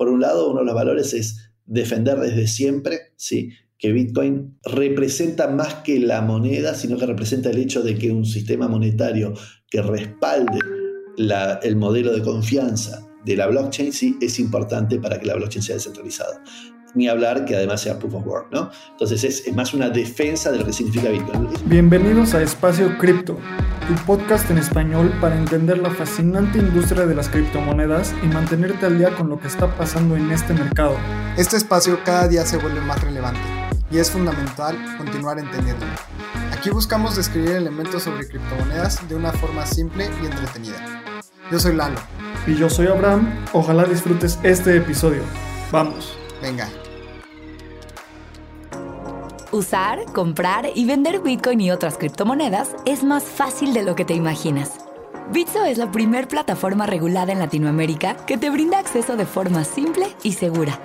por un lado, uno de los valores es defender desde siempre, ¿sí? que Bitcoin representa más que la moneda, sino que representa el hecho de que un sistema monetario que respalde el modelo de confianza de la blockchain sí es importante para que la blockchain sea descentralizada. Ni hablar que además sea proof of work, ¿no? Entonces es, más una defensa de lo que significa Bitcoin. Bienvenidos a Espacio Cripto, tu podcast en español para entender la fascinante industria de las criptomonedas y mantenerte al día con lo que está pasando en este mercado. Este espacio cada día se vuelve más relevante y es fundamental continuar entendiéndolo. Aquí buscamos describir elementos sobre criptomonedas de una forma simple y entretenida. Yo soy Lalo. Y yo soy Abraham. Ojalá disfrutes este episodio. Vamos. Venga. Usar, comprar y vender Bitcoin y otras criptomonedas es más fácil de lo que te imaginas. Bitso es la primer plataforma regulada en Latinoamérica que te brinda acceso de forma simple y segura.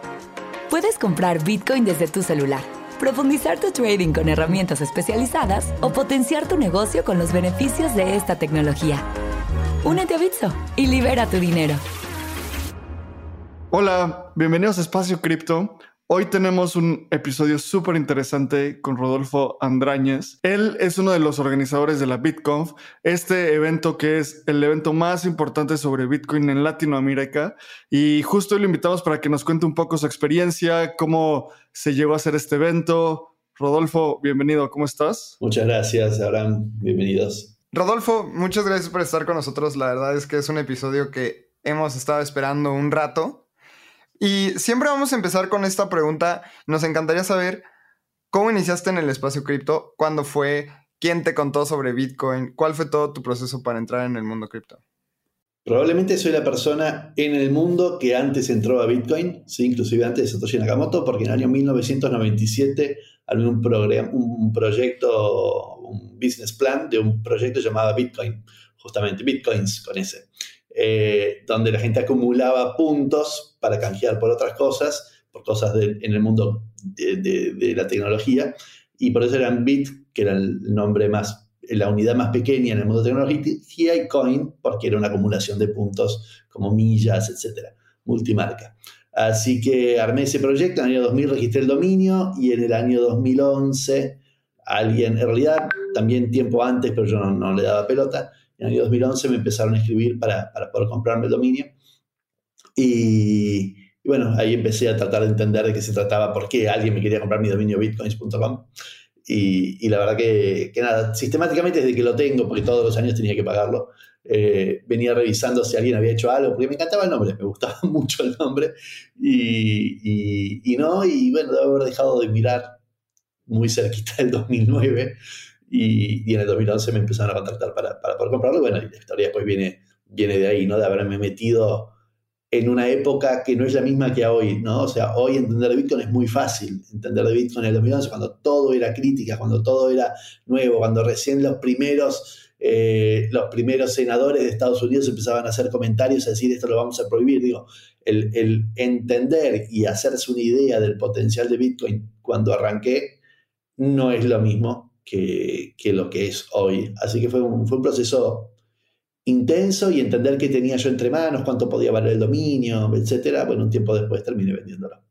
Puedes comprar Bitcoin desde tu celular profundizar tu trading con herramientas especializadas o potenciar tu negocio con los beneficios de esta tecnología. Únete a Bitso y libera tu dinero. Hola, bienvenidos a Espacio Cripto. Hoy tenemos un episodio súper interesante con Rodolfo Andrañez. Él es uno de los organizadores de la BitConf, este evento que es el evento más importante sobre Bitcoin en Latinoamérica. Y justo hoy lo invitamos para que nos cuente un poco su experiencia, cómo se llevó a hacer este evento. Rodolfo, bienvenido, ¿cómo estás? Muchas gracias, Abraham, bienvenidos. Rodolfo, muchas gracias por estar con nosotros. La verdad es que es un episodio que hemos estado esperando un rato y siempre vamos a empezar con esta pregunta. Nos encantaría saber cómo iniciaste en el espacio cripto, cuándo fue, quién te contó sobre Bitcoin, cuál fue todo tu proceso para entrar en el mundo cripto. Probablemente soy la persona en el mundo que antes entró a Bitcoin, ¿sí? inclusive antes de Satoshi Nakamoto, porque en el año 1997 había un, un proyecto, un business plan de un proyecto llamado Bitcoin, justamente Bitcoins con ese. Eh, donde la gente acumulaba puntos para canjear por otras cosas, por cosas en el mundo de, la tecnología, y por eso eran Bit, que era el nombre más, la unidad más pequeña en el mundo de tecnología, y Coin, porque era una acumulación de puntos como millas, etcétera, multimarca. Así que armé ese proyecto, en el año 2000 registré el dominio y en el año 2011 alguien, en realidad también tiempo antes, pero yo no le daba pelota, en el año 2011 me empezaron a escribir para, para poder comprarme el dominio. Y, bueno, ahí empecé a tratar de entender de qué se trataba, por qué alguien me quería comprar mi dominio bitcoins.com. Y, y, la verdad que, que, nada, sistemáticamente desde que lo tengo, porque todos los años tenía que pagarlo, eh, venía revisando si alguien había hecho algo, porque me encantaba el nombre, me gustaba mucho el nombre. Y, y, y no, y bueno, debo haber dejado de mirar muy cerquita del 2009 y, en el 2011 me empezaron a contactar para, para poder comprarlo. Bueno, y la historia después viene, viene de ahí, ¿no? De haberme metido en una época que no es la misma que hoy, ¿no? O sea, hoy entender de Bitcoin es muy fácil. Entender de Bitcoin en el 2011, cuando todo era crítica, cuando todo era nuevo, cuando recién los primeros, eh, los primeros senadores de Estados Unidos empezaban a hacer comentarios, a decir esto lo vamos a prohibir. Digo, el, el entender y hacerse una idea del potencial de Bitcoin cuando arranqué no es lo mismo que, lo que es hoy. Así que fue un, fue un proceso intenso y entender qué tenía yo entre manos, cuánto podía valer el dominio, etcétera. Bueno, un tiempo después terminé vendiéndolo.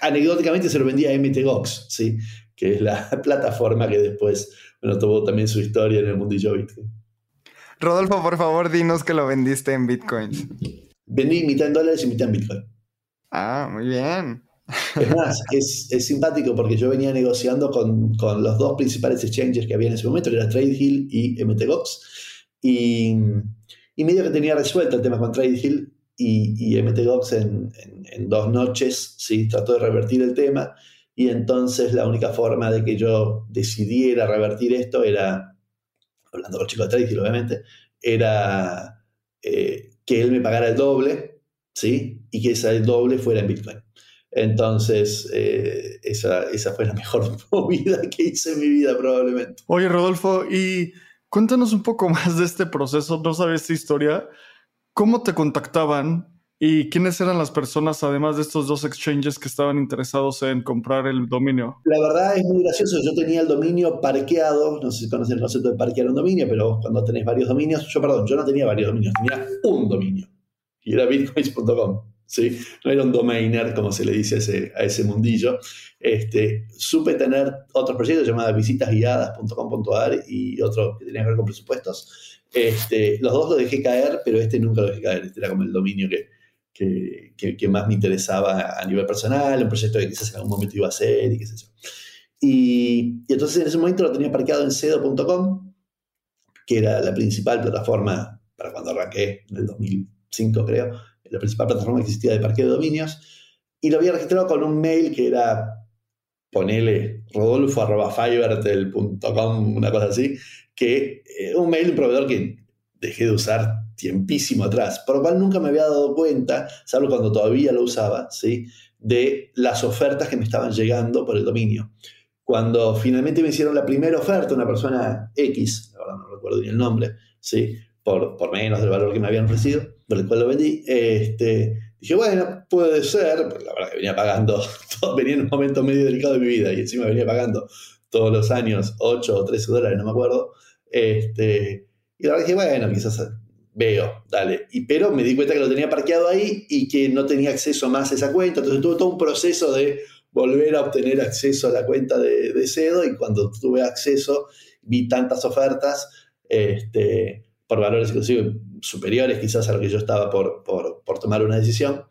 Anecdóticamente se lo vendía a MTGOX, ¿sí? que es la plataforma que después bueno, tuvo también su historia en el mundillo Bitcoin. Rodolfo, por favor, dinos que lo vendiste en Bitcoins. Vendí mitad en dólares y mitad en Bitcoin. Ah, muy bien. Es más, es, simpático porque yo venía negociando con, los dos principales exchanges que había en ese momento, que era TradeHill y MTGOX, y, y medio que tenía resuelto el tema con TradeHill y, y MTGOX en, en, dos noches, ¿sí? trató de revertir el tema, y entonces la única forma de que yo decidiera revertir esto era, hablando con el chico de TradeHill obviamente, era eh, que él me pagara el doble, ¿sí? y que ese doble fuera en Bitcoin. Entonces, eh, esa, esa, fue la mejor movida que hice en mi vida probablemente. Oye, Rodolfo, y cuéntanos un poco más de este proceso. No sabes esta historia. ¿Cómo te contactaban y quiénes eran las personas, además de estos dos exchanges que estaban interesados en comprar el dominio? La verdad es muy gracioso. Yo tenía el dominio parqueado. No sé si conocen el concepto de parquear un dominio, pero cuando tenés varios dominios, yo, perdón, yo no tenía varios dominios, tenía un dominio y era bitcoins.com. ¿sí? No era un domainer, como se le dice a ese, a ese mundillo. Este, supe tener otros proyectos llamados visitasguiadas.com.ar y otro que tenía que ver con presupuestos. Este, los dos los dejé caer, pero este nunca lo dejé caer. Este era como el dominio que, que, que, más me interesaba a nivel personal, un proyecto que quizás en algún momento iba a hacer y qué sé yo. Y, y entonces en ese momento lo tenía parqueado en cedo.com, que era la principal plataforma para cuando arranqué en el 2005, creo, la principal plataforma que existía de parqueo de dominios. Y lo había registrado con un mail que era, ponele, rodolfo.fivertel.com, una cosa así, que eh, un mail de un proveedor que dejé de usar tiempísimo atrás, por lo cual nunca me había dado cuenta, salvo cuando todavía lo usaba, ¿sí? de las ofertas que me estaban llegando por el dominio. Cuando finalmente me hicieron la primera oferta, una persona X, ahora no recuerdo ni el nombre, ¿sí? por, por menos del valor que me habían ofrecido, por el cual lo vendí, este, dije, bueno, puede ser, la verdad que venía pagando, venía en un momento medio delicado de mi vida y encima venía pagando todos los años 8 o 13 dólares, no me acuerdo. Este, y la verdad dije, bueno, quizás veo, dale. Y, pero me di cuenta que lo tenía parqueado ahí y que no tenía acceso más a esa cuenta. Entonces tuve todo un proceso de volver a obtener acceso a la cuenta de, de Cedo y cuando tuve acceso vi tantas ofertas este, por valores inclusive superiores quizás a lo que yo estaba por, por, por tomar una decisión.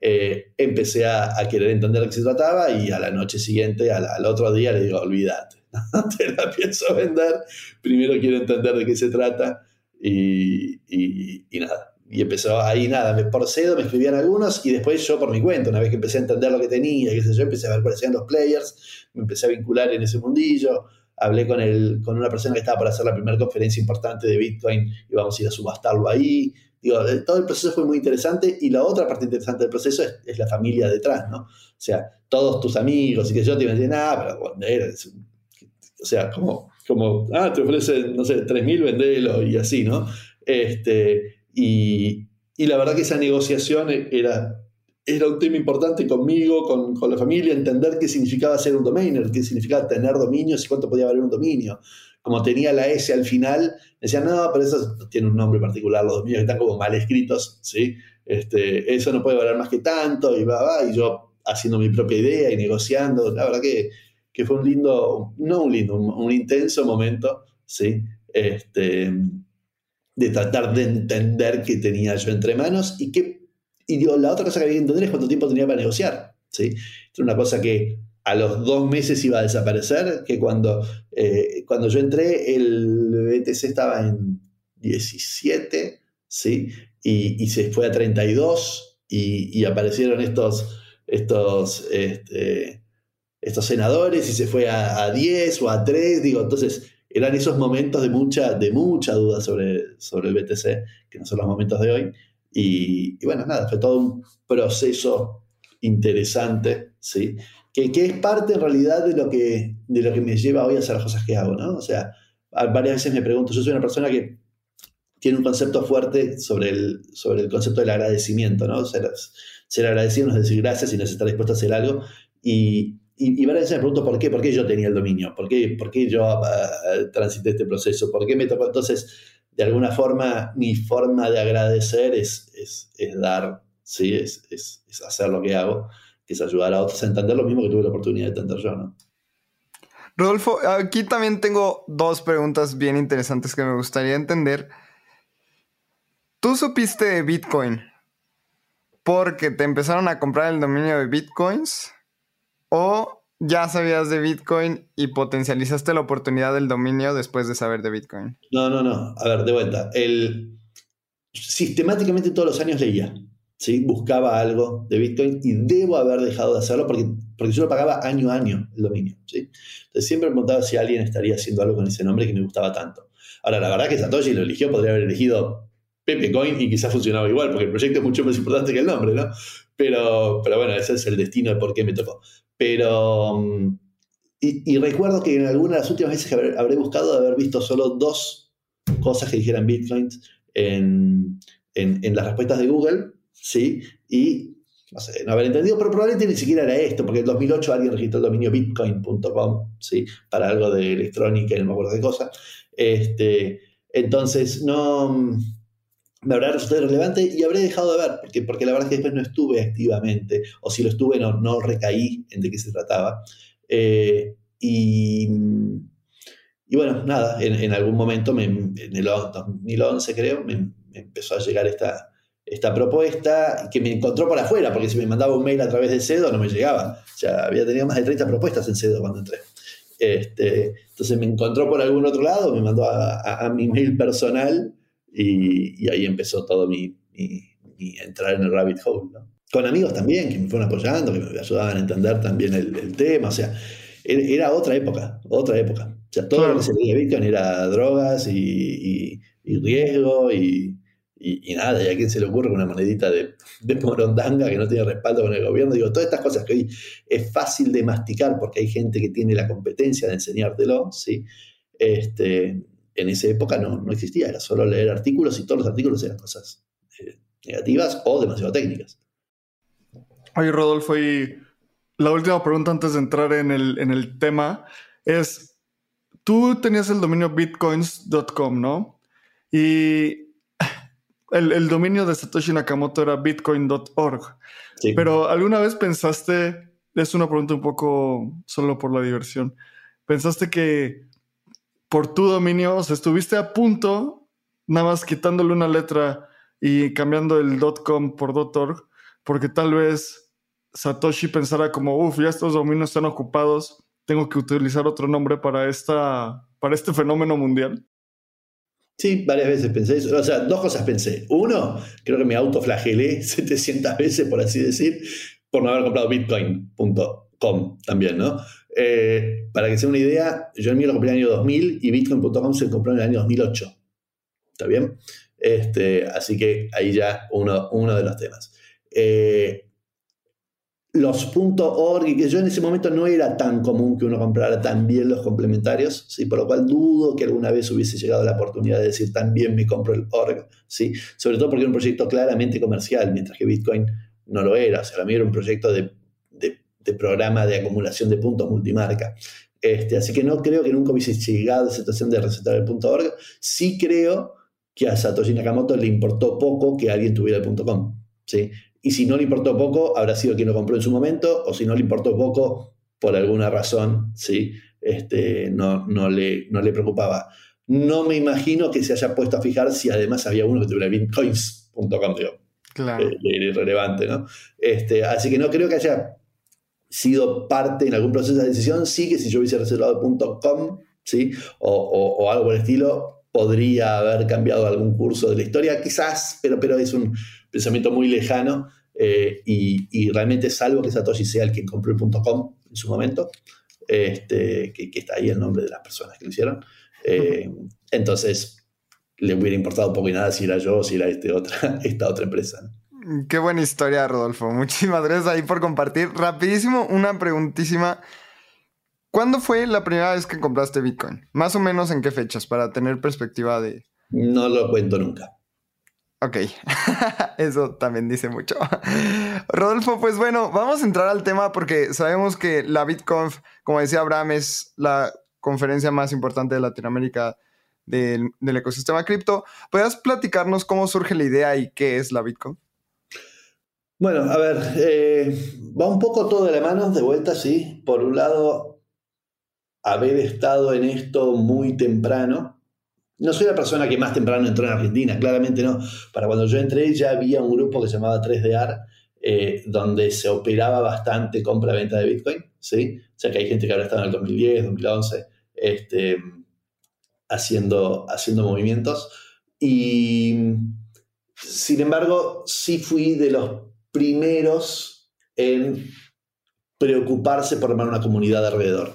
Eh, empecé a, a, querer entender de qué se trataba y a la noche siguiente, al, otro día, le digo, olvídate, no te la pienso vender, primero quiero entender de qué se trata y, y, y nada. Y empezó ahí nada, por cedo me escribían algunos y después yo por mi cuenta, una vez que empecé a entender lo que tenía, qué sé yo, empecé a ver cuáles eran los players, me empecé a vincular en ese mundillo, hablé con, el, con una persona que estaba para hacer la primera conferencia importante de Bitcoin y vamos a ir a subastarlo ahí. Digo, todo el proceso fue muy interesante y la otra parte interesante del proceso es, la familia detrás, ¿no? O sea, todos tus amigos y que yo te iban a ah, pero o sea, como, como, ah, te ofrecen, no sé, 3.000, vendelo y así, ¿no? Este, y, y la verdad que esa negociación era era un tema importante conmigo, con, con, la familia, entender qué significaba ser un domainer, qué significaba tener dominios y cuánto podía valer un dominio. Como tenía la S al final, decían, no, pero eso tiene un nombre particular, los dominios están como mal escritos, ¿sí? Este, eso no puede valer más que tanto, y va, va, y yo haciendo mi propia idea y negociando, la verdad que, que fue un lindo, no un lindo, un, un intenso momento, ¿sí? Este, de tratar de entender qué tenía yo entre manos y qué y la otra cosa que había que entender es cuánto tiempo tenía para negociar. ¿sí? Es una cosa que a los dos meses iba a desaparecer, que cuando, eh, cuando yo entré el BTC estaba en 17, ¿sí? Y, y se fue a 32 y, y aparecieron estos, estos, este, estos senadores y se fue a, a, 10 o a 3, digo, entonces eran esos momentos de mucha, de mucha duda sobre, sobre el BTC, que no son los momentos de hoy. Y, bueno, nada, fue todo un proceso interesante, ¿sí? Que, que, es parte en realidad de lo, que, de lo que me lleva hoy a hacer las cosas que hago, ¿no? O sea, varias veces me pregunto, yo soy una persona que tiene un concepto fuerte sobre el, sobre el concepto del agradecimiento, ¿no? Ser, ser agradecido no es decir gracias, sino es estar dispuesto a hacer algo. Y, y, y, varias veces me pregunto por qué, por qué yo tenía el dominio, por qué, por qué yo uh, transité este proceso, por qué me tocó entonces de alguna forma mi forma de agradecer es, es, es dar, ¿sí? Es, es, hacer lo que hago, que es ayudar a otros a entender lo mismo que tuve la oportunidad de entender yo, ¿no? Rodolfo, aquí también tengo dos preguntas bien interesantes que me gustaría entender. ¿Tú supiste de Bitcoin porque te empezaron a comprar el dominio de Bitcoins o ya sabías de Bitcoin y potencializaste la oportunidad del dominio después de saber de Bitcoin. No, no, no. A ver, de vuelta. El... Sistemáticamente todos los años leía. ¿sí? Buscaba algo de Bitcoin y debo haber dejado de hacerlo porque, porque yo lo pagaba año a año el dominio. ¿sí? Entonces siempre me preguntaba si alguien estaría haciendo algo con ese nombre que me gustaba tanto. Ahora, la verdad que Satoshi lo eligió, podría haber elegido Pepe Coin y quizás funcionaba igual, porque el proyecto es mucho más importante que el nombre, ¿no? Pero, pero bueno, ese es el destino de por qué me tocó. Pero, mm, y, recuerdo que en alguna de las últimas veces que habré, buscado haber visto solo dos cosas que dijeran bitcoins en, en, las respuestas de Google, ¿sí? Y no sé, no haber entendido, pero probablemente ni siquiera era esto, porque en 2008 alguien registró el dominio bitcoin.com, ¿sí? Para algo de electrónica y no me acuerdo de cosa. Este, entonces, no me habrá resultado irrelevante y habré dejado de ver, porque, porque la verdad es que después no estuve activamente, o si lo estuve, no, no recaí en de qué se trataba. Eh, y, y, bueno, nada, en, algún momento, en el 2011 creo, me, empezó a llegar esta, esta propuesta que me encontró por afuera, porque si me mandaba un mail a través de CEDO no me llegaba. O sea, había tenido más de 30 propuestas en CEDO cuando entré. Este, entonces me encontró por algún otro lado, me mandó a, a mi mail personal y, ahí empezó todo mi, entrar en el rabbit hole. Con amigos también que me fueron apoyando, que me ayudaban a entender también el, tema. O sea, era, otra época, otra época. O sea, todo lo que se veía Bitcoin era drogas y, riesgo y, nada, y a quién se le ocurre una monedita de, de, morondanga que no tiene respaldo con el gobierno. Digo, todas estas cosas que hoy es fácil de masticar porque hay gente que tiene la competencia de enseñártelo, ¿sí? Este, en esa época no, no, existía, era solo leer artículos y todos los artículos eran cosas eh, negativas o demasiado técnicas. Oye, Rodolfo, y la última pregunta antes de entrar en el, en el tema es, tú tenías el dominio bitcoins.com, ¿no? Y el, el, dominio de Satoshi Nakamoto era bitcoin.org. Sí. Pero ¿alguna vez pensaste, es una pregunta un poco solo por la diversión, pensaste que por tu dominio, o sea, estuviste a punto, nada más quitándole una letra y cambiando el .com por .org, porque tal vez Satoshi pensara como, uff, ya estos dominios están ocupados, tengo que utilizar otro nombre para, esta, para este fenómeno mundial. Sí, varias veces pensé O sea, dos cosas pensé. Uno, creo que me autoflagelé 700 veces, por así decir, por no haber comprado bitcoin.com también, ¿no? Eh, para que sea una idea, yo el mío lo compré en el año 2000 y Bitcoin.com se compró en el año 2008. ¿Está bien? Este, así que ahí ya uno, uno de los temas. Eh, los .org, que yo en ese momento no era tan común que uno comprara también los complementarios, ¿sí? por lo cual dudo que alguna vez hubiese llegado la oportunidad de decir también me compro el org, ¿sí? sobre todo porque era un proyecto claramente comercial, mientras que Bitcoin no lo era, o sea, a mí era un proyecto de programa de acumulación de puntos multimarca. Este, así que no creo que nunca hubiese llegado a la situación de recetar el punto .org. Sí creo que a Satoshi Nakamoto le importó poco que alguien tuviera el .com. ¿sí? Y si no le importó poco, habrá sido quien lo compró en su momento, o si no le importó poco, por alguna razón, ¿sí? este, no, no, le, no le preocupaba. No me imagino que se haya puesto a fijar si además había uno que tuviera bitcoins.com, Claro. Eh, irrelevante, ¿no? Este, así que no creo que haya sido parte en algún proceso de decisión, sí que si yo hubiese reservado .com, ¿sí? O, algo por el estilo, podría haber cambiado algún curso de la historia, quizás, pero, pero es un pensamiento muy lejano eh, y, realmente salvo que Satoshi sea el que compró el .com en su momento, este, que, está ahí el nombre de las personas que lo hicieron. Eh, entonces, le hubiera importado poco y nada si era yo o si era este otra, esta otra empresa. Qué buena historia, Rodolfo. Muchísimas gracias ahí por compartir. Rapidísimo, una preguntísima. ¿Cuándo fue la primera vez que compraste Bitcoin? Más o menos en qué fechas, para tener perspectiva de... No lo cuento nunca. Ok, eso también dice mucho. Rodolfo, pues bueno, vamos a entrar al tema porque sabemos que la BitConf, como decía Abraham, es la conferencia más importante de Latinoamérica del, ecosistema cripto. ¿Puedes platicarnos cómo surge la idea y qué es la BitConf? Bueno, a ver, eh, va un poco todo de la mano, de vuelta, sí. Por un lado, haber estado en esto muy temprano. No soy la persona que más temprano entró en Argentina, claramente no. Para cuando yo entré ya había un grupo que se llamaba 3DR, eh, donde se operaba bastante compra-venta de Bitcoin, ¿sí? O sea que hay gente que ahora está en el 2010, 2011, este, haciendo, haciendo movimientos. Y, sin embargo, sí fui de los primeros en preocuparse por armar una comunidad alrededor.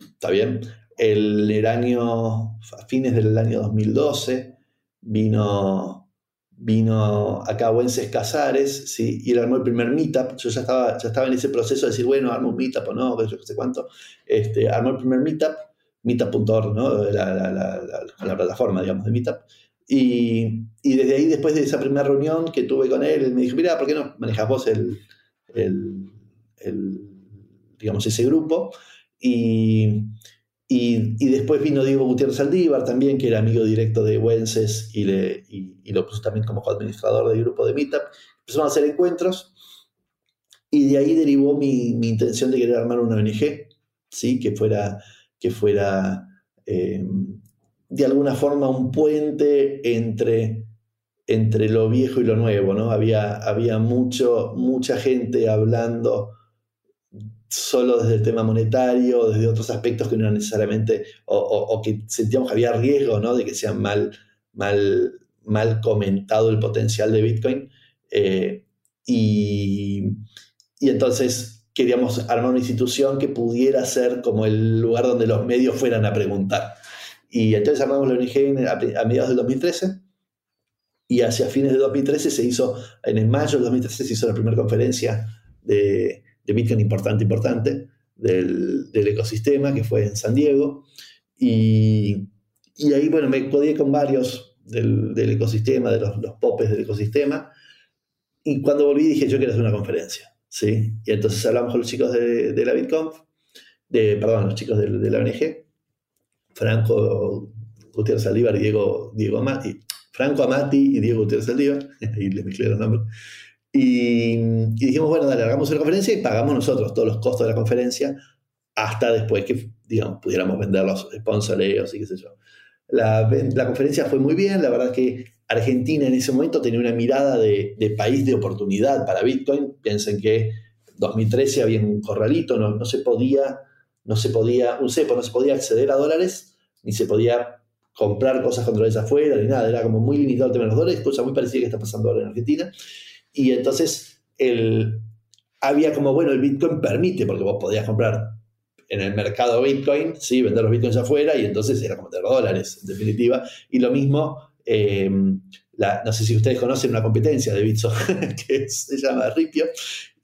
¿Está bien? El, año, a fines del año 2012, vino, vino acá Wences Casares, ¿sí? y él armó el primer meetup. Yo ya estaba, ya estaba en ese proceso de decir, bueno, armo un meetup o no, yo qué sé cuánto. Este, armó el primer meetup, meetup.org, ¿no? La, la, la, la, plataforma, digamos, de meetup. Y, desde ahí, después de esa primera reunión que tuve con él, me dijo, mira, ¿por qué no manejas vos el, digamos, ese grupo? Y, y, después vino Diego Gutiérrez Aldívar también, que era amigo directo de Wences y, le, y, lo puso también como administrador del grupo de Meetup. Empezamos a hacer encuentros y de ahí derivó mi, mi intención de querer armar una ONG, ¿sí? que fuera, que fuera eh, de alguna forma un puente entre, entre lo viejo y lo nuevo. ¿no? Había, había mucho, mucha gente hablando solo desde el tema monetario, desde otros aspectos que no eran necesariamente, o, que sentíamos que había riesgo ¿no? de que sea mal, mal, mal comentado el potencial de Bitcoin. Eh, y, y, entonces queríamos armar una institución que pudiera ser como el lugar donde los medios fueran a preguntar. Y entonces armamos la ONG a, mediados del 2013 y hacia fines de 2013 se hizo, en mayo del 2013 se hizo la primera conferencia de, de Bitcoin importante, importante del, ecosistema, que fue en San Diego. Y, ahí, bueno, me codié con varios del, ecosistema, de los, los, popes del ecosistema. Y cuando volví dije, yo quiero hacer una conferencia. ¿sí? Y entonces hablamos con los chicos de, la BitConf, de, perdón, los chicos de, la ONG, Franco Gutiérrez Aldívar y Diego, Diego Amati, Franco Amati y Diego Gutiérrez Aldívar, ahí les mezclé los nombres, y, dijimos, bueno, dale, hagamos una conferencia y pagamos nosotros todos los costos de la conferencia hasta después que, digamos, pudiéramos vender los sponsoreos y qué. La, la, conferencia fue muy bien, la verdad es que Argentina en ese momento tenía una mirada de, de país de oportunidad para Bitcoin. Piensen que en 2013 había un corralito, no, no, se podía, no se podía, un cepo, no se podía acceder a dólares, ni se podía comprar cosas con dólares afuera, ni nada, era como muy limitado el tema de los dólares, cosa muy parecida que está pasando ahora en Argentina. Y entonces el, había como, bueno, el Bitcoin permite, porque vos podías comprar en el mercado Bitcoin, ¿sí? vender los Bitcoins afuera y entonces era como tener dólares, en definitiva. Y lo mismo, em, no sé si ustedes conocen una competencia de Bitso que se llama Ripio.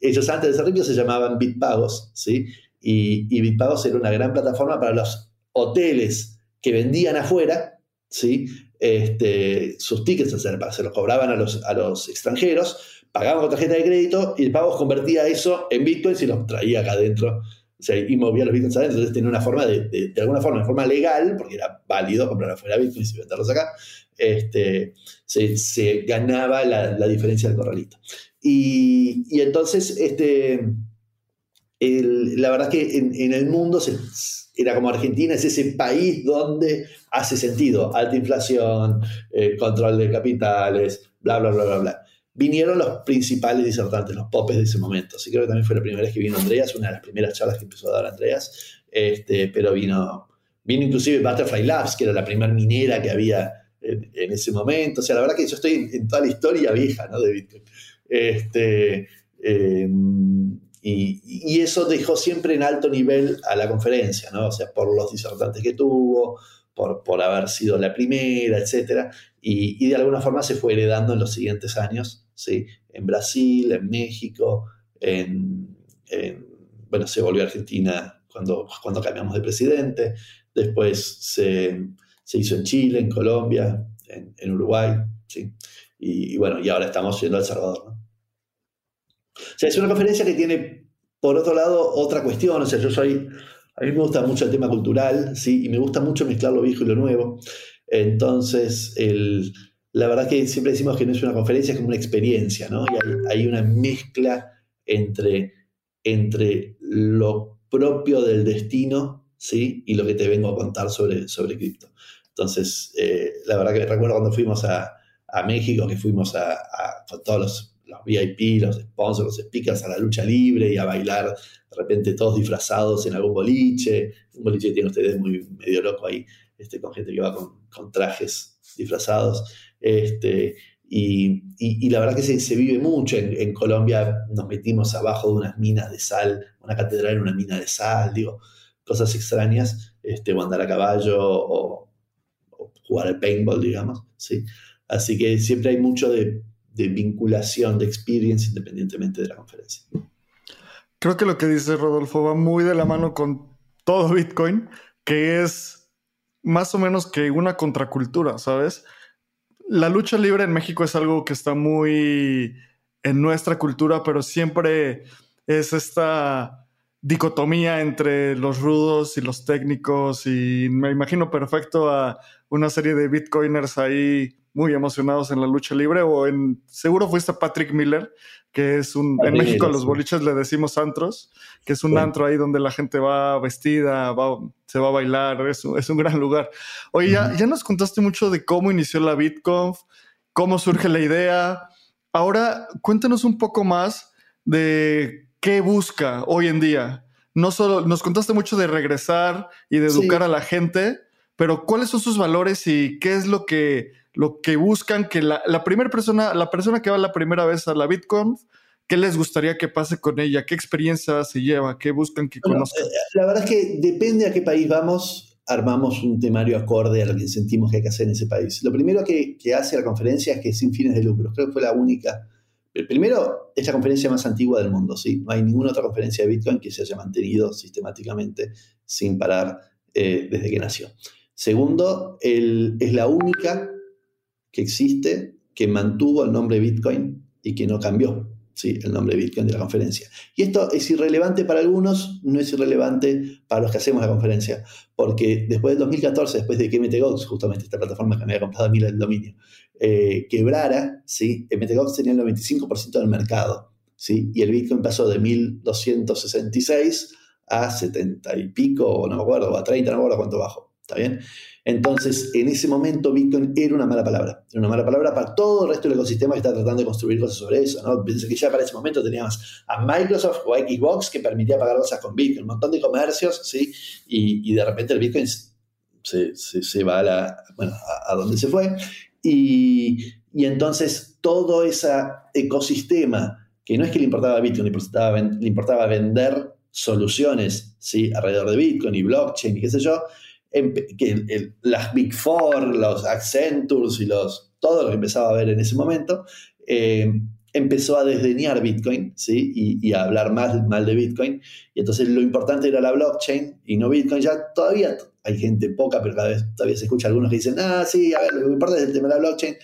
Ellos antes de ser Ripio se llamaban Bitpagos, ¿sí? Y, y Bitpagos era una gran plataforma para los hoteles que vendían afuera, ¿sí? Este, sus tickets, se los cobraban a los, a los extranjeros pagaba con tarjeta de crédito y el pago convertía eso en bitcoins y los traía acá adentro. O y movía los bitcoins adentro. Entonces tenía una forma de, de, alguna forma, de forma legal, porque era válido comprar afuera bitcoins y venderlos acá, este, se, se ganaba la, la, diferencia del corralito. Y, y entonces, este, la verdad es que en, en el mundo era como Argentina, es ese país donde hace sentido alta inflación, eh, control de capitales, bla, bla, bla, bla, bla vinieron los principales disertantes, los popes de ese momento. Así creo que también fue la primera vez que vino Andreas, una de las primeras charlas que empezó a dar Andreas, este, pero vino, vino inclusive Butterfly Labs, que era la primera minera que había en, ese momento. O sea, la verdad que yo estoy en, toda la historia vieja ¿no? de Bitcoin. Este, em, y, eso dejó siempre en alto nivel a la conferencia, ¿no? O sea, por los disertantes que tuvo, por, por haber sido la primera, etc. Y, y, de alguna forma se fue heredando en los siguientes años ¿sí? en Brasil, en México, en, bueno, se volvió a Argentina cuando, cuando cambiamos de presidente, después se, hizo en Chile, en Colombia, en, Uruguay, ¿sí? Y, bueno, y ahora estamos yendo a El Salvador. ¿no? O sea, es una conferencia que tiene, por otro lado, otra cuestión, o sea, yo soy, a mí me gusta mucho el tema cultural, ¿sí? Y me gusta mucho mezclar lo viejo y lo nuevo. Entonces, el, la verdad que siempre decimos que no es una conferencia, es como una experiencia, ¿no? Y hay, una mezcla entre, entre lo propio del destino, ¿sí? Y lo que te vengo a contar sobre, sobre cripto. Entonces, eh, la verdad que recuerdo cuando fuimos a, México, que fuimos a, con todos los, VIP, los sponsors, los speakers a la lucha libre y a bailar de repente todos disfrazados en algún boliche. Un boliche que tiene ustedes muy medio loco ahí, este, con gente que va con, trajes disfrazados. Este, y, la verdad que se, vive mucho. En, Colombia nos metimos abajo de unas minas de sal, una catedral en una mina de sal, digo, cosas extrañas, este, o andar a caballo o, jugar al paintball, digamos. ¿sí? Así que siempre hay mucho de, de vinculación, de experience, independientemente de la conferencia. Creo que lo que dice Rodolfo va muy de la mano con todo Bitcoin, que es más o menos que una contracultura, ¿sabes? la lucha libre en México es algo que está muy en nuestra cultura, pero siempre es esta, dicotomía entre los rudos y los técnicos y me imagino perfecto a una serie de bitcoiners ahí muy emocionados en la lucha libre o en seguro fuiste Patrick Miller que es un en México a los boliches le decimos antros que es un antro ahí donde la gente va vestida va, se va a bailar es, es un gran lugar. Oye ya, ya nos contaste mucho de cómo inició la BitConf cómo surge la idea. Ahora cuéntanos un poco más de qué busca hoy en día. No solo nos contaste mucho de regresar y de educar a la gente pero ¿cuáles son sus valores y qué es lo que lo que buscan que la, primera persona, la persona que va la primera vez a la Bitcoin, ¿qué les gustaría que pase con ella? ¿Qué experiencia se lleva? ¿Qué buscan que conozca? Eh, la verdad es que depende a qué país vamos, armamos un temario acorde a lo que sentimos que hay que hacer en ese país. Lo primero que, hace la conferencia es que sin fines de lucro. Creo que fue la única. Primero, es la conferencia más antigua del mundo, ¿sí? No hay ninguna otra conferencia de Bitcoin que se haya mantenido sistemáticamente sin parar eh, desde que nació. Segundo, es la única que existe que mantuvo el nombre Bitcoin y que no cambió ¿sí? el nombre Bitcoin de la conferencia. Y esto es irrelevante para algunos, no es irrelevante para los que hacemos la conferencia, porque después del 2014, después de que MTGOX, justamente esta plataforma que me había comprado a mí el dominio, eh, quebrara, ¿sí? MTGOX tenía el 95% del mercado, ¿sí? y el Bitcoin pasó de 1266 a 70 y pico, no me acuerdo, a 30, no me acuerdo cuánto bajó. ¿Está bien? Entonces, en ese momento, Bitcoin era una mala palabra. Era una mala palabra para todo el resto del ecosistema que está tratando de construir cosas sobre eso. ¿no? Que ya para ese momento teníamos a Microsoft o a Xbox que permitía pagar cosas con Bitcoin, un montón de comercios, ¿sí? Y, de repente el Bitcoin se, va a, la, bueno, a, donde se fue. Y, entonces todo ese ecosistema, que no es que le importaba Bitcoin, le importaba, le importaba vender soluciones ¿sí? alrededor de Bitcoin y blockchain y qué sé yo, que las Big Four, los Accentures y los, todo lo que empezaba a ver en ese momento, eh, empezó a desdeñar Bitcoin ¿sí? y, a hablar más mal de Bitcoin. Y entonces lo importante era la blockchain y no Bitcoin. Ya todavía hay gente poca, pero cada vez todavía se escucha algunos que dicen, ah, sí, a ver, lo que importa es el tema de la blockchain.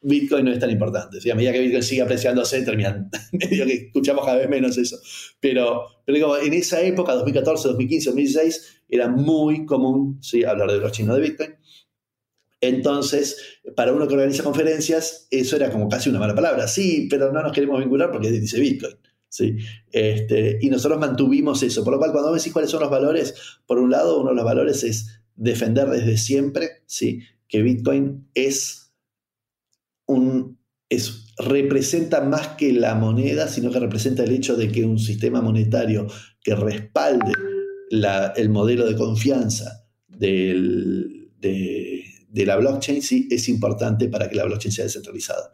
Bitcoin no es tan importante. A medida que Bitcoin sigue apreciándose, terminan que escuchamos cada vez menos eso. Pero, pero en esa época, 2014, 2015, 2016, era muy común ¿sí? hablar de blockchain o de Bitcoin. Entonces, para uno que organiza conferencias, eso era como casi una mala palabra. Sí, pero no nos queremos vincular porque dice Bitcoin. ¿sí? Este, y nosotros mantuvimos eso. Por lo cual, cuando decís cuáles son los valores, por un lado, uno de los valores es defender desde siempre ¿sí? que Bitcoin es es, representa más que la moneda, sino que representa el hecho de que un sistema monetario que respalde el modelo de confianza de, la blockchain sí es importante para que la blockchain sea descentralizada.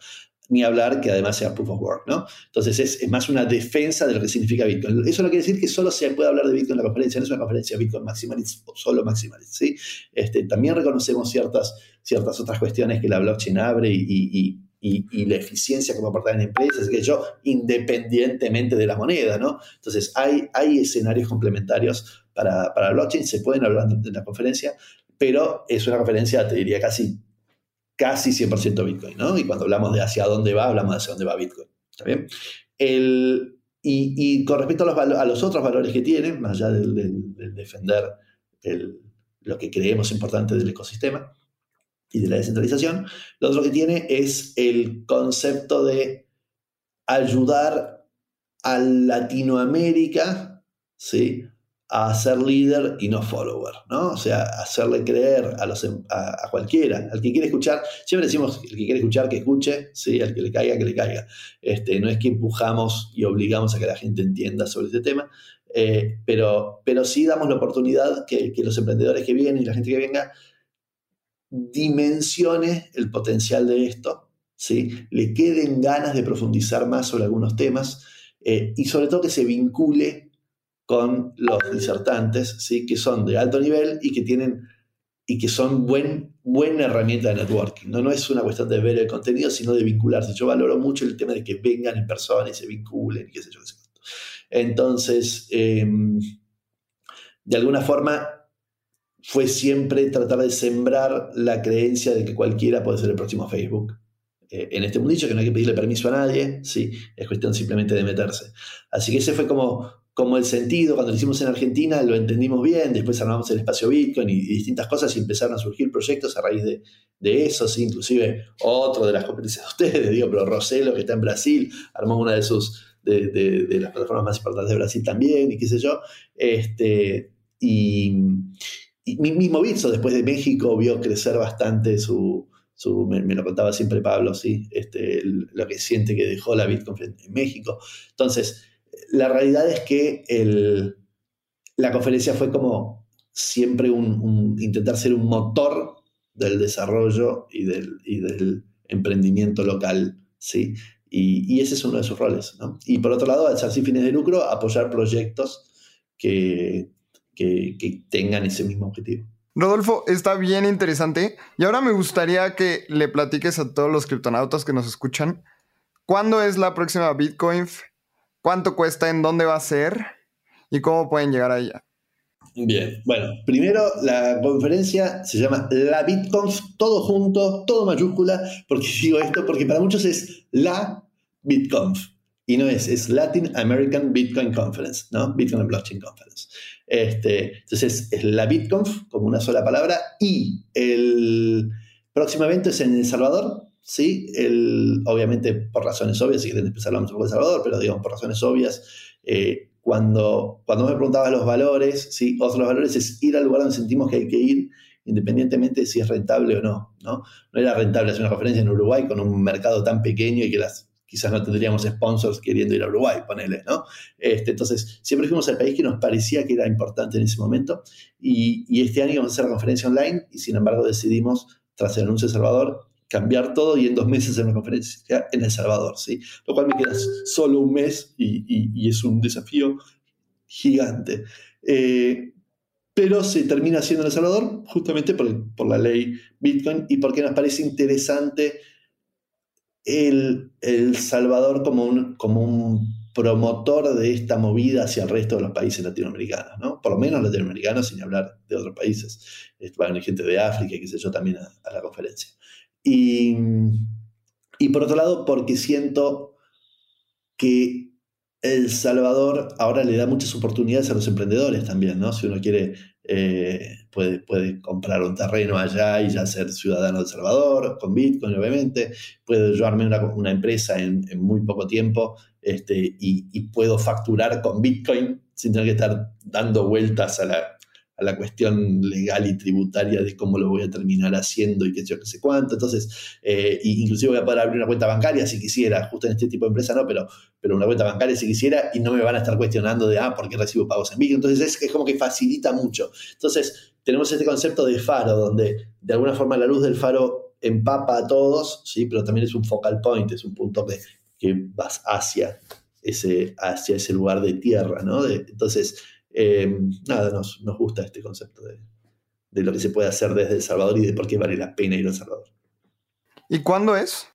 Ni hablar que además sea proof of work, ¿no? Entonces es, más una defensa de lo que significa Bitcoin. Eso no quiere decir que solo se puede hablar de Bitcoin en la conferencia, no es una conferencia Bitcoin maximalist o solo maximalist, ¿sí? Este, también reconocemos ciertas ciertas otras cuestiones que la blockchain abre y, la eficiencia como aportar en empresas, que yo, independientemente de la moneda, ¿no? Entonces, hay, hay escenarios complementarios para, para blockchain, se pueden hablar en la conferencia, pero es una conferencia, te diría, casi, casi 100% Bitcoin, ¿no? Y cuando hablamos de hacia dónde va, hablamos de hacia dónde va Bitcoin, ¿está bien? El, y, con respecto a los, a los, otros valores que tienen, más allá del, defender lo que creemos importante del ecosistema, y de la descentralización. Lo otro que tiene es el concepto de ayudar a Latinoamérica ¿sí? A ser líder y no follower, ¿no? O sea, hacerle creer a, los, em, a, cualquiera, al que quiere escuchar, siempre decimos, el que quiere escuchar, que escuche, ¿sí? al que le caiga, que le caiga. Este, no es que empujamos y obligamos a que la gente entienda sobre este tema, eh, pero, pero sí damos la oportunidad que, que los emprendedores que vienen y la gente que venga dimensione el potencial de esto, ¿sí? le queden ganas de profundizar más sobre algunos temas eh, y sobre todo que se vincule con los disertantes, ¿sí? que son de alto nivel y que tienen y que son buen, buena herramienta de networking. ¿no? no es una cuestión de ver el contenido, sino de vincularse. Yo valoro mucho el tema de que vengan en persona y se vinculen. Entonces, em, de alguna forma, fue siempre tratar de sembrar la creencia de que cualquiera puede ser el próximo Facebook. Eh, en este mundillo que no hay que pedirle permiso a nadie, sí, es cuestión simplemente de meterse. Así que ese fue como como el sentido, cuando lo hicimos en Argentina, lo entendimos bien, después armamos el espacio Bitcoin y, distintas cosas y empezaron a surgir proyectos a raíz de, eso, ¿sí? inclusive otro de las competencias de ustedes, digo, pero Roselo, que está en Brasil, armó una de sus, de, las plataformas más importantes de Brasil también, y qué sé yo, este, y, mi mismo Bitso después de México vio crecer bastante su, me, lo contaba siempre Pablo, ¿sí? este, lo que siente que dejó la Bitcoin en México. Entonces, la realidad es que la conferencia fue como siempre un, intentar ser un motor del desarrollo y del, del emprendimiento local, ¿sí? Y, ese es uno de sus roles, ¿no? Y por otro lado, al ser sin fines de lucro, apoyar proyectos que, que, que tengan ese mismo objetivo. Rodolfo, está bien interesante. Y ahora me gustaría que le platiques a todos los criptonautas que nos escuchan. ¿Cuándo es la próxima Bitcoin? Cuánto cuesta, en dónde va a ser y cómo pueden llegar a ella. Bien, bueno, primero la conferencia se llama La BitConf, todo junto, todo mayúscula, porque digo esto, porque para muchos es la BitConf y no es, es Latin American Bitcoin Conference, ¿no? Bitcoin and Blockchain Conference. Este, entonces es la BitConf como una sola palabra y el próximo evento es en El Salvador, ¿sí? El, obviamente por razones obvias, si quieren después hablamos un poco de Salvador, pero digamos por razones obvias, eh, cuando, cuando me preguntabas los valores, ¿sí? Otros los valores es ir al lugar donde sentimos que hay que ir, independientemente de si es rentable o no, ¿no? No era rentable hacer una conferencia en Uruguay con un mercado tan pequeño y que las, quizás no tendríamos sponsors queriendo ir a Uruguay, ponele, ¿no? Este, entonces, siempre fuimos al país que nos parecía que era importante en ese momento y, y este año íbamos a hacer la conferencia online y sin embargo decidimos, tras el anuncio de Salvador, cambiar todo y en dos meses hacer una conferencia en El Salvador, ¿sí? Lo cual me queda solo un mes y, es un desafío gigante. Eh, pero se termina haciendo en El Salvador justamente por, por, la ley Bitcoin y porque nos parece interesante el, el Salvador como un, como un promotor de esta movida hacia el resto de los países latinoamericanos, ¿no? Por lo menos latinoamericanos, sin hablar de otros países. Va a venir gente de África, qué sé yo, también a la conferencia. Y, por otro lado, porque siento que El Salvador ahora le da muchas oportunidades a los emprendedores también, ¿no? Si uno quiere, eh, puede, puede, comprar un terreno allá y ya ser ciudadano de El Salvador, con Bitcoin, obviamente. Puedo llevarme una, una empresa en, muy poco tiempo este, y, y, puedo facturar con Bitcoin sin tener que estar dando vueltas a la, a la cuestión legal y tributaria de cómo lo voy a terminar haciendo y qué sé yo, qué sé cuánto. Entonces, eh, inclusive voy a poder abrir una cuenta bancaria si quisiera, justo en este tipo de empresa no, pero, pero una cuenta bancaria si quisiera y no me van a estar cuestionando de, ah, ¿por qué recibo pagos en Bitcoin? Entonces, es, como que facilita mucho. Entonces, tenemos este concepto de faro, donde de alguna forma la luz del faro empapa a todos, ¿sí? pero también es un focal point, es un punto que, que vas hacia ese, hacia ese lugar de tierra, ¿no? entonces, eh, nada, nos, gusta este concepto de, lo que se puede hacer desde El Salvador y de por qué vale la pena ir a El Salvador. ¿Y cuándo es?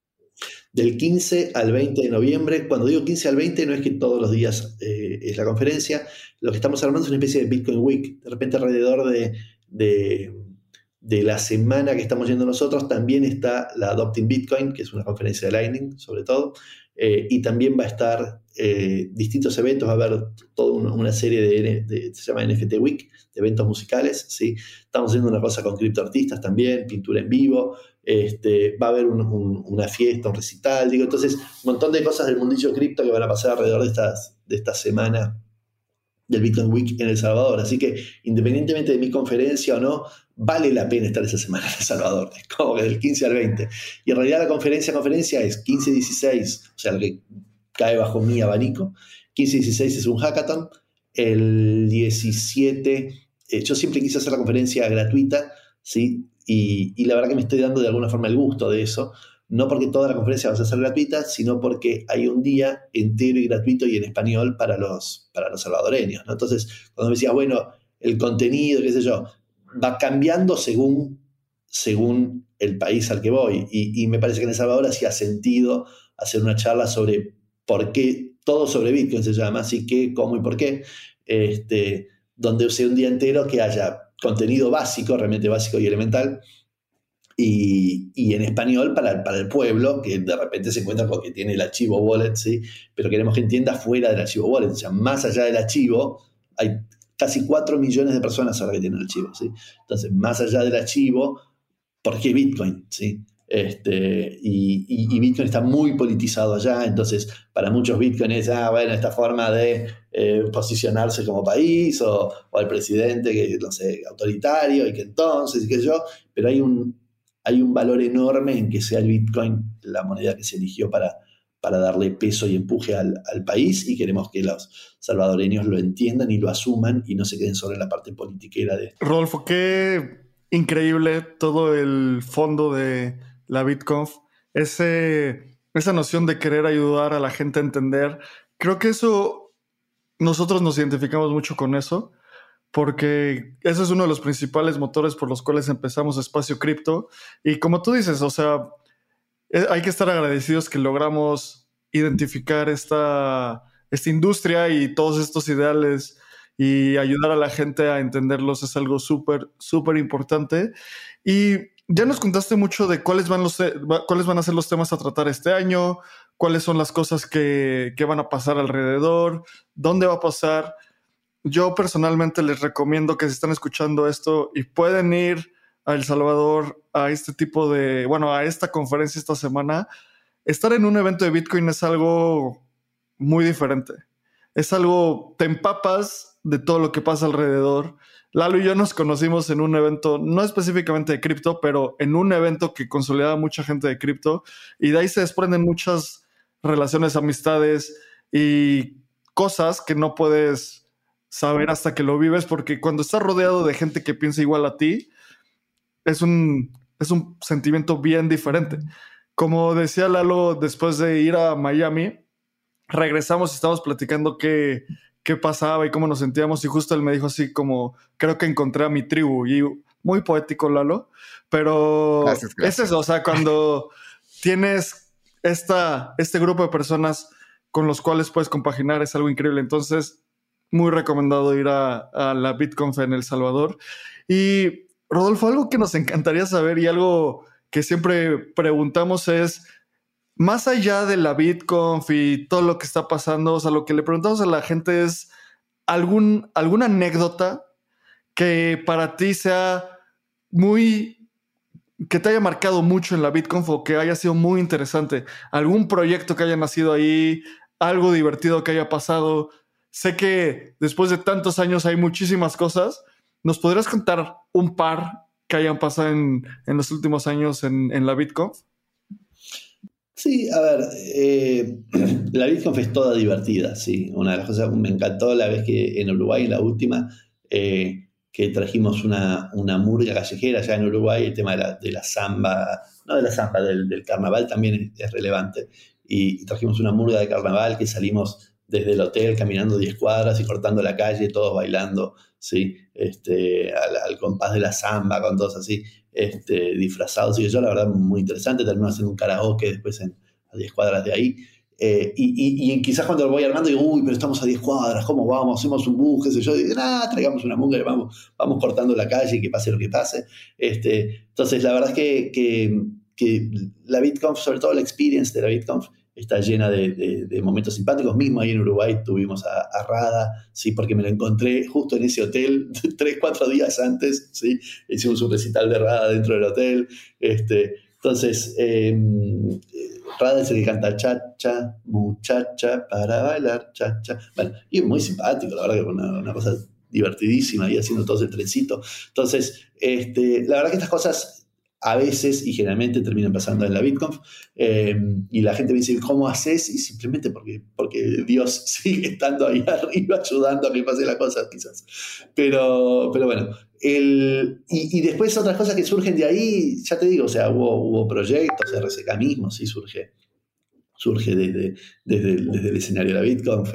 Del 15 al 20 de noviembre. Cuando digo 15 al 20 no es que todos los días eh, es la conferencia. Lo que estamos armando es una especie de Bitcoin Week. De repente alrededor de, de, la semana que estamos yendo nosotros también está la Adopting Bitcoin, que es una conferencia de Lightning sobre todo. Eh, y también va a estar eh, distintos eventos, va a haber toda una, serie de, se llama NFT Week, de eventos musicales, ¿sí? Estamos haciendo una cosa con criptoartistas también, pintura en vivo, este, va a haber una fiesta, un recital, digo, entonces un montón de cosas del mundillo cripto que van a pasar alrededor de, estas, de esta semana del Bitcoin Week en El Salvador. Así que independientemente de mi conferencia o no, vale la pena estar esa semana en El Salvador, es como que del 15 al 20. Y en realidad la conferencia, conferencia es 15-16, o sea, lo que cae bajo mi abanico. 15-16 es un hackathon. El 17, eh, yo siempre quise hacer la conferencia gratuita, ¿sí? Y, y, la verdad que me estoy dando de alguna forma el gusto de eso. No porque toda la conferencia va a ser gratuita, sino porque hay un día entero y gratuito y en español para los, para los salvadoreños. Entonces, cuando me decías, bueno, el contenido, qué sé yo, va cambiando según, según el país al que voy. Y, y me parece que en El Salvador hacía sentido hacer una charla sobre por qué, todo sobre Bitcoin se llama, así que, cómo y por qué, este, donde sea un día entero que haya contenido básico, realmente básico y elemental, y, en español para, para, el pueblo, que de repente se encuentra porque tiene el archivo wallet, ¿sí? pero queremos que entienda fuera del archivo wallet, o sea, más allá del archivo, hay casi 4 millones de personas ahora que tienen el archivo. ¿sí? Entonces, más allá del archivo, ¿por qué Bitcoin? ¿sí? Este, y, Bitcoin está muy politizado allá, entonces para muchos Bitcoin es, ah, bueno, esta forma de eh, posicionarse como país o, o, el presidente que, no sé, autoritario y que entonces, y que yo, pero hay un, hay un valor enorme en que sea el Bitcoin la moneda que se eligió para, para darle peso y empuje al, al, país y queremos que los salvadoreños lo entiendan y lo asuman y no se queden solo en la parte politiquera de... Rodolfo, qué increíble todo el fondo de la BitConf, ese, esa noción de querer ayudar a la gente a entender, creo que eso, nosotros nos identificamos mucho con eso, porque ese es uno de los principales motores por los cuales empezamos Espacio Cripto. Y como tú dices, o sea, eh, hay que estar agradecidos que logramos identificar esta, esta industria y todos estos ideales y ayudar a la gente a entenderlos es algo súper, súper importante. Y ya nos contaste mucho de cuáles van, los, cuáles van a ser los temas a tratar este año, cuáles son las cosas que, que van a pasar alrededor, dónde va a pasar. Yo personalmente les recomiendo que si están escuchando esto y pueden ir a El Salvador a este tipo de, bueno, a esta conferencia esta semana, estar en un evento de Bitcoin es algo muy diferente. Es algo, te empapas de todo lo que pasa alrededor Lalo y yo nos conocimos en un evento, no específicamente de cripto, pero en un evento que consolidaba mucha gente de cripto y de ahí se desprenden muchas relaciones, amistades y cosas que no puedes saber hasta que lo vives, porque cuando estás rodeado de gente que piensa igual a ti, es un, es un sentimiento bien diferente. Como decía Lalo, después de ir a Miami, regresamos y estamos platicando que qué pasaba y cómo nos sentíamos. Y justo él me dijo así como, creo que encontré a mi tribu. Y muy poético, Lalo. Pero es eso, o sea, cuando tienes esta, este grupo de personas con los cuales puedes compaginar, es algo increíble. Entonces, muy recomendado ir a, a la BitConf en El Salvador. Y Rodolfo, algo que nos encantaría saber y algo que siempre preguntamos es, más allá de la BitConf y todo lo que está pasando, o sea, lo que le preguntamos a la gente es algún, alguna anécdota que para ti sea muy, que te haya marcado mucho en la BitConf o que haya sido muy interesante, algún proyecto que haya nacido ahí, algo divertido que haya pasado. Sé que después de tantos años hay muchísimas cosas. ¿Nos podrías contar un par que hayan pasado en, los últimos años en, en la BitConf? Sí, a ver, eh, la BitConf es toda divertida, sí. Una de las cosas me encantó la vez que en Uruguay, la última, eh, que trajimos una, una, murga callejera ya en Uruguay, el tema de la, de la samba, no de la samba, del, carnaval también es, relevante. Y, trajimos una murga de carnaval que salimos desde el hotel caminando 10 cuadras y cortando la calle, todos bailando, ¿sí? Este, al, al compás de la samba, con todos así este, disfrazados y yo, la verdad, muy interesante. Terminó haciendo un karaoke después en, a 10 cuadras de ahí. Eh, y, y, quizás cuando lo voy armando digo, uy, pero estamos a 10 cuadras, ¿cómo vamos? Hacemos un bus, qué sé yo. digo, ah, traigamos una munga y vamos, vamos cortando la calle y que pase lo que pase. Este, entonces, la verdad es que, que, que la BitConf, sobre todo la experience de la BitConf, está llena de, momentos simpáticos. Mismo ahí en Uruguay tuvimos a, Rada, ¿sí? porque me lo encontré justo en ese hotel tres, cuatro días antes. ¿sí? Hicimos un recital de Rada dentro del hotel. Este, entonces, em, Rada es el que canta cha, cha, muchacha, para bailar, cha, cha. Bueno, y es muy simpático, la verdad que una, una cosa divertidísima y haciendo todo el trencito. Entonces, este, la verdad que estas cosas a veces y generalmente terminan pasando en la BitConf. Eh, y la gente me dice, ¿cómo haces? Y simplemente porque, porque Dios sigue estando ahí arriba ayudando a que pase la cosa, quizás. Pero, pero bueno, el, y, después otras cosas que surgen de ahí, ya te digo, o sea, hubo, hubo proyectos, RCK mismo sí surge, surge desde, desde, desde el escenario de la BitConf,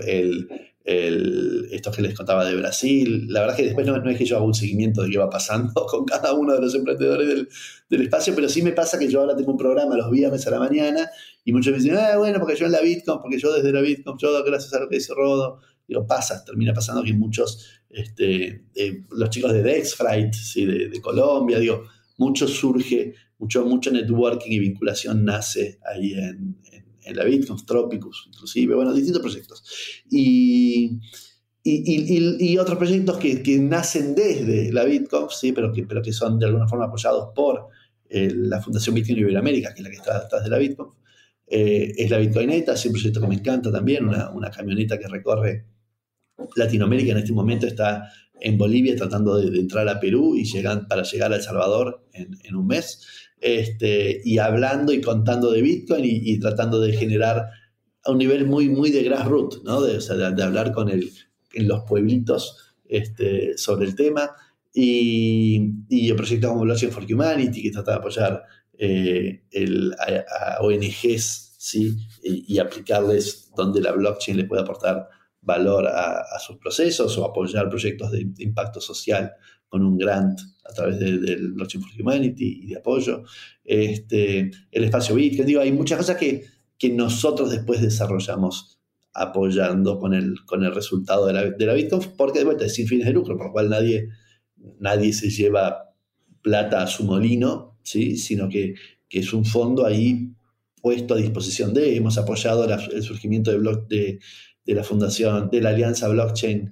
el, esto que les contaba de Brasil. La verdad es que después no, es que yo haga un seguimiento de qué va pasando con cada uno de los emprendedores del, del, espacio, pero sí me pasa que yo ahora tengo un programa los viernes a la mañana y muchos me dicen, ah, bueno, porque yo en la Bitcoin, porque yo desde la Bitcoin, yo gracias a lo que dice Rodo, digo, pasa, termina pasando que muchos, este, los chicos de Dexfright, ¿sí? de, de Colombia, digo, mucho surge, mucho, mucho networking y vinculación nace ahí en, en, la BitConf, Tropicus, inclusive, bueno, distintos proyectos. Y, y, y, otros proyectos que, que, nacen desde la BitConf, sí, pero que, pero que son de alguna forma apoyados por eh, la Fundación Bitcoin Iberoamérica, que es la que está detrás de la BitConf. Eh, es la Bitcoineta, es un proyecto que me encanta también, una, una camioneta que recorre Latinoamérica en este momento está en Bolivia tratando de, entrar a Perú y llegan, para llegar a El Salvador en, un mes, este, y hablando y contando de Bitcoin y, tratando de generar a un nivel muy, muy de grassroots, ¿no? de, de, hablar con el, en los pueblitos este, sobre el tema. Y, y el proyecto como Blockchain for Humanity, que trata de apoyar eh, el, a, ONGs ¿sí? y, aplicarles donde la blockchain le puede aportar valor a, sus procesos o apoyar proyectos de, impacto social con un grant a través del Blockchain for Humanity y de apoyo. Este, el espacio Bitcoin, digo, hay muchas cosas que, que nosotros después desarrollamos apoyando con el, con el resultado de la, de la Bitcoin, porque de vuelta es sin fines de lucro, por lo cual nadie, nadie se lleva plata a su molino, ¿sí? sino que, que es un fondo ahí puesto a disposición de, hemos apoyado el surgimiento de, blog, de, de la fundación, de la Alianza Blockchain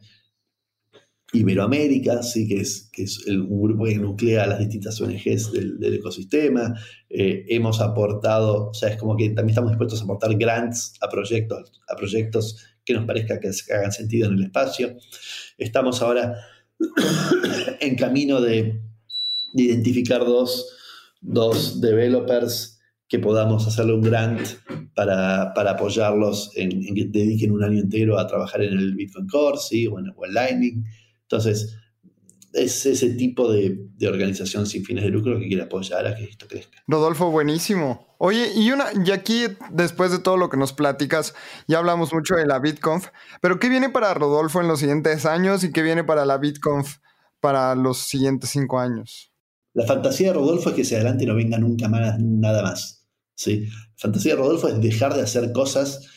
Iberoamérica, ¿sí? que es, es un grupo que nuclea las distintas ONGs del, ecosistema. Eh, hemos aportado, o sea, es como que también estamos dispuestos a aportar grants a proyectos, a proyectos que nos parezca que, hagan sentido en el espacio. Estamos ahora en camino de, de identificar dos, dos developers que podamos hacerle un grant para, apoyarlos en, que dediquen un año entero a trabajar en el Bitcoin Core, ¿sí? o, en, el Lightning. Entonces, es ese tipo de, organización sin fines de lucro que quiere apoyar a que esto crezca. Rodolfo, buenísimo. Oye, y, una, y aquí, después de todo lo que nos platicas, ya hablamos mucho de la BitConf, pero ¿qué viene para Rodolfo en los siguientes años y qué viene para la BitConf para los siguientes cinco años? La fantasía de Rodolfo es que se adelante y no venga nunca más nada más. ¿sí? Fantasía de Rodolfo es dejar de hacer cosas.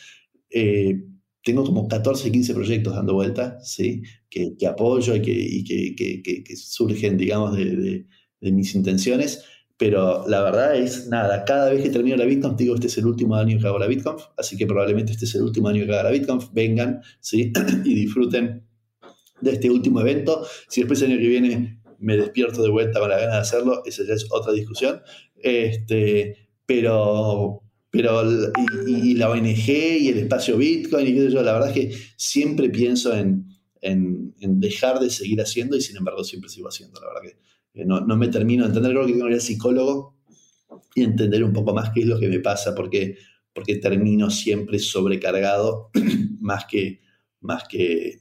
Eh, tengo como 14, 15 proyectos dando vuelta, ¿sí? que, apoyo y, que, surgen, digamos, de, mis intenciones. Pero la verdad es, nada, cada vez que termino la BitConf, digo, este es el último año que hago la BitConf, así que probablemente este es el último año que haga la BitConf, vengan, ¿sí? y disfruten de este último evento. Si después el año que viene me despierto de vuelta con la gana de hacerlo, esa ya es otra discusión. Este, pero, pero y, la ONG y el espacio Bitcoin y qué sé yo, la verdad es que siempre pienso en, en, dejar de seguir haciendo y sin embargo siempre sigo haciendo, la verdad que no, no me termino de entender, creo que tengo que ir al psicólogo y entender un poco más qué es lo que me pasa, porque, porque termino siempre sobrecargado, más que, más que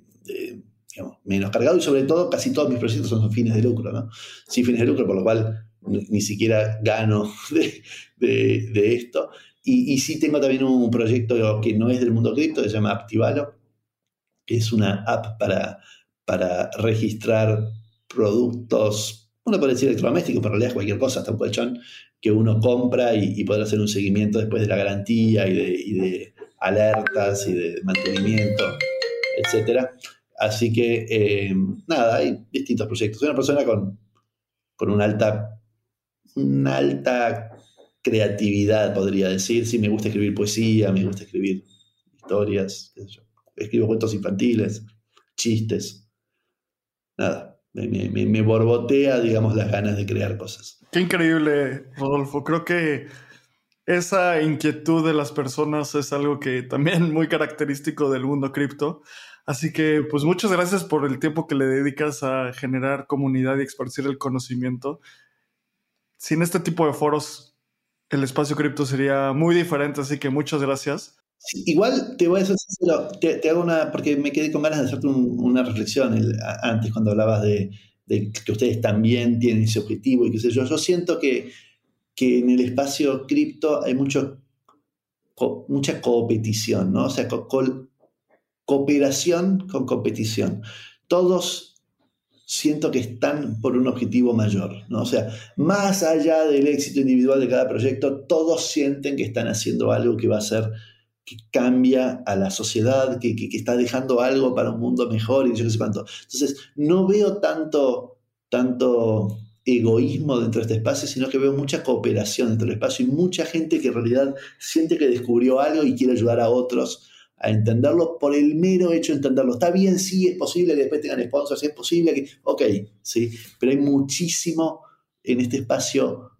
digamos, menos cargado y sobre todo casi todos mis proyectos son fines de lucro, ¿no? Sin fines de lucro, por lo cual ni siquiera gano de, esto. Y, y, sí tengo también un proyecto que no es del mundo cripto, se llama Activalo, que es una app para, para registrar productos, uno puede decir electrodomésticos, pero en realidad es cualquier cosa, hasta un colchón, que uno compra y, poder hacer un seguimiento después de la garantía y de, alertas y de mantenimiento, etc. Así que, eh, nada, hay distintos proyectos. Soy una persona con, con una alta una alta creatividad, podría decir. Sí, me gusta escribir poesía, me gusta escribir historias, escribo cuentos infantiles, chistes. Nada, me, borbotea, digamos, las ganas de crear cosas. Qué increíble, Rodolfo. Creo que esa inquietud de las personas es algo que también muy característico del mundo cripto. Así que, pues muchas gracias por el tiempo que le dedicas a generar comunidad y esparcir el conocimiento sin este tipo de foros, el espacio cripto sería muy diferente, así que muchas gracias. igual te voy a decir te, hago una, porque me quedé con ganas de hacerte una reflexión antes cuando hablabas de, que ustedes también tienen ese objetivo y qué sé yo. Yo siento que, que en el espacio cripto hay mucho, mucha competición, ¿no? O sea, cooperación con competición. Todos siento que están por un objetivo mayor. ¿no? O sea, más allá del éxito individual de cada proyecto, todos sienten que están haciendo algo que va a ser, que cambia a la sociedad, que, que, está dejando algo para un mundo mejor y yo no sé cuánto. Entonces, no veo tanto, tanto egoísmo dentro de este espacio, sino que veo mucha cooperación dentro del espacio y mucha gente que en realidad siente que descubrió algo y quiere ayudar a otros a entenderlo por el mero hecho de entenderlo. Está bien, sí, es posible que después tengan sponsors, es posible que... Ok, sí, pero hay muchísimo en este espacio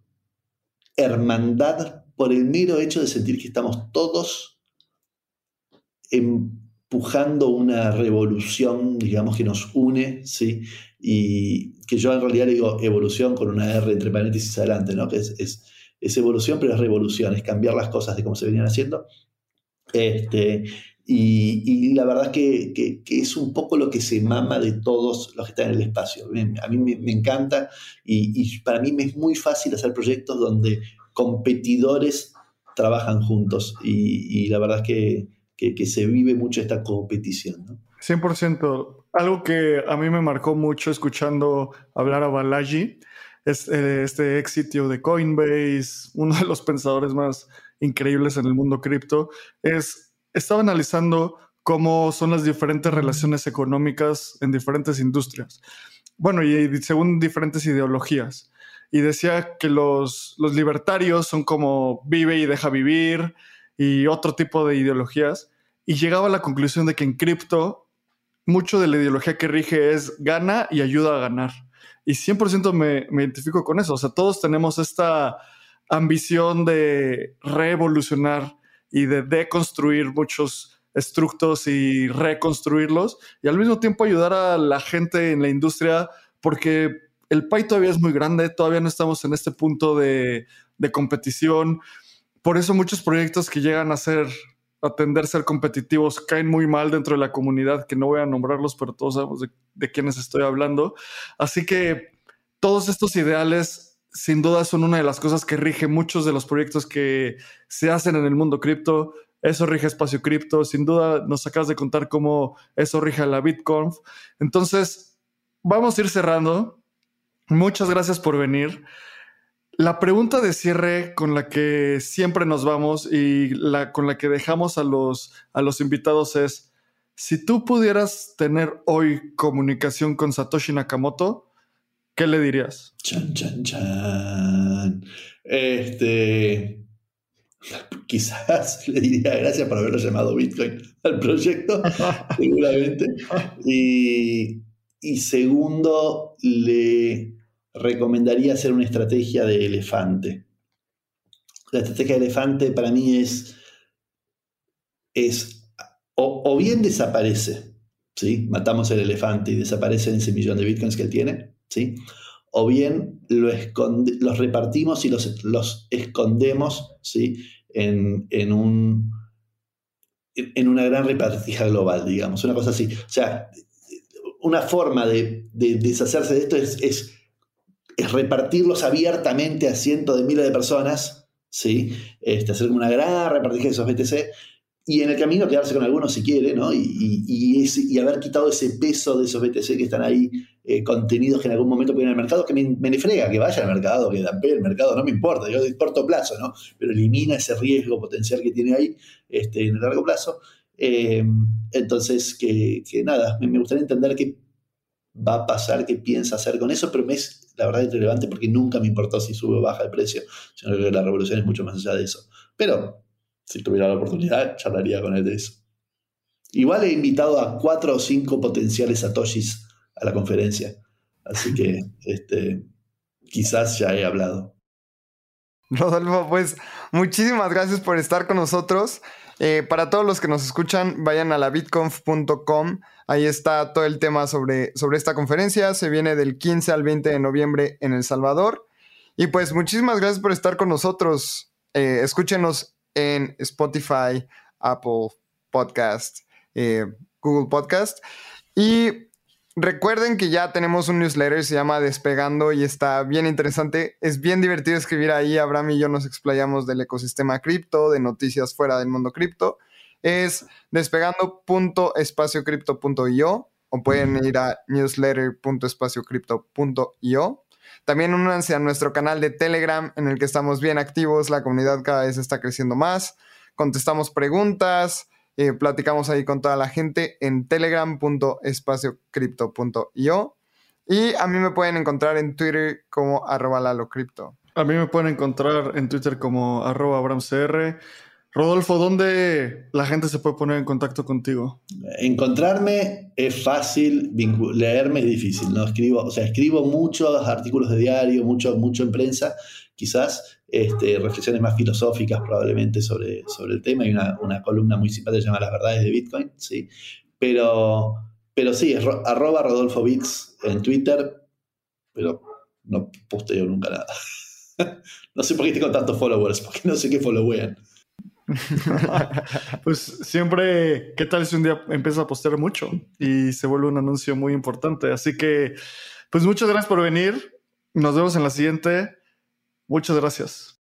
hermandad por el mero hecho de sentir que estamos todos empujando una revolución, digamos, que nos une, ¿sí? Y que yo en realidad digo evolución con una R entre paréntesis adelante, ¿no? Que es, es, evolución, pero es revolución, es cambiar las cosas de cómo se venían haciendo. Este, y, la verdad que, que, es un poco lo que se mama de todos los que están en el espacio. A mí me, encanta y, y, para mí me es muy fácil hacer proyectos donde competidores trabajan juntos y, la verdad es que, se vive mucho esta competición. ¿no? 100%. Algo que a mí me marcó mucho escuchando hablar a Balaji es eh, este ex sitio de Coinbase, uno de los pensadores más increíbles en el mundo cripto, es, estaba analizando cómo son las diferentes relaciones económicas en diferentes industrias. Bueno, y según diferentes ideologías y decía que los, los libertarios son como vive y deja vivir y otro tipo de ideologías. Y llegaba a la conclusión de que en cripto mucho de la ideología que rige es gana y ayuda a ganar. Y 100% me, me identifico con eso. O sea, todos tenemos esta ambición de revolucionar y de deconstruir muchos estructos y reconstruirlos y al mismo tiempo ayudar a la gente en la industria porque el pay todavía es muy grande, todavía no estamos en este punto de, competición. Por eso muchos proyectos que llegan a ser, a tender a ser competitivos, caen muy mal dentro de la comunidad, que no voy a nombrarlos, pero todos sabemos de, de quiénes estoy hablando. Así que todos estos ideales, sin duda, son una de las cosas que rige muchos de los proyectos que se hacen en el mundo cripto. Eso rige Espacio Cripto. Sin duda, nos acabas de contar cómo eso rige la BitConf. Entonces, vamos a ir cerrando. Muchas gracias por venir. La pregunta de cierre con la que siempre nos vamos y la, con la que dejamos a los, a los invitados es, si tú pudieras tener hoy comunicación con Satoshi Nakamoto, ¿qué le dirías? Chan, chan, chan. Este, quizás le diría gracias por haberlo llamado Bitcoin al proyecto, seguramente. Y, y segundo, le recomendaría hacer una estrategia de elefante. La estrategia de elefante para mí es, es o, bien desaparece, ¿sí? matamos el elefante y desaparece ese millón de bitcoins que él tiene, ¿sí? o bien lo los repartimos y los, los escondemos ¿sí? en, en, un, en una gran repartija global, digamos, una cosa así. O sea, una forma de, deshacerse de esto es, es es repartirlos abiertamente a cientos de miles de personas, ¿sí? Este, hacer una gran repartición de esos BTC y en el camino quedarse con algunos si quiere, ¿no? Y, y, haber quitado ese peso de esos BTC que están ahí eh, contenidos que en algún momento pueden ir al mercado, que me, me frega que vaya al mercado, que dampee el mercado, no me importa, yo de corto plazo, ¿no? Pero elimina ese riesgo potencial que tiene ahí este, en el largo plazo. Eh, entonces, que, que nada, me, me gustaría entender qué va a pasar, qué piensa hacer con eso, pero me es la verdad relevante porque nunca me importó si sube o baja el precio, sino que la revolución es mucho más allá de eso. Pero si tuviera la oportunidad, charlaría con él de eso. Igual he invitado a cuatro o cinco potenciales satoshis a la conferencia, así que este, quizás ya he hablado. Rodolfo, pues muchísimas gracias por estar con nosotros. Eh, para todos los que nos escuchan, vayan a la bitconf.com. Ahí está todo el tema sobre, sobre esta conferencia. Se viene del 15 al 20 de noviembre en El Salvador. Y pues muchísimas gracias por estar con nosotros. Eh, escúchenos en Spotify, Apple Podcast, eh, Google Podcast. Y Recuerden que ya tenemos un newsletter, se llama Despegando y está bien interesante. Es bien divertido escribir ahí. Abraham y yo nos explayamos del ecosistema cripto, de noticias fuera del mundo cripto. Es despegando.espaciocripto.io o pueden ir a newsletter.espaciocripto.io. También únanse a nuestro canal de Telegram en el que estamos bien activos. La comunidad cada vez está creciendo más. Contestamos preguntas eh, platicamos ahí con toda la gente en telegram.espaciocripto.io. Y a mí me pueden encontrar en Twitter como arroba lalocrypto. A mí me pueden encontrar en Twitter como arroba abramcr. Rodolfo, ¿dónde la gente se puede poner en contacto contigo? Encontrarme es fácil, leerme es difícil, ¿no? Escribo, o sea, escribo muchos artículos de diario, mucho, mucho en prensa, quizás este, reflexiones más filosóficas probablemente sobre, sobre el tema. Hay una, una columna muy simpática llamada Las verdades de Bitcoin, ¿sí? Pero, pero sí, es arroba Rodolfo Bits en Twitter, pero no posteo nunca nada. no sé por qué tengo tantos followers, porque no sé qué followean. pues siempre, ¿qué tal si un día empieza a postear mucho y se vuelve un anuncio muy importante? Así que, pues muchas gracias por venir. Nos vemos en la siguiente. Muchas gracias.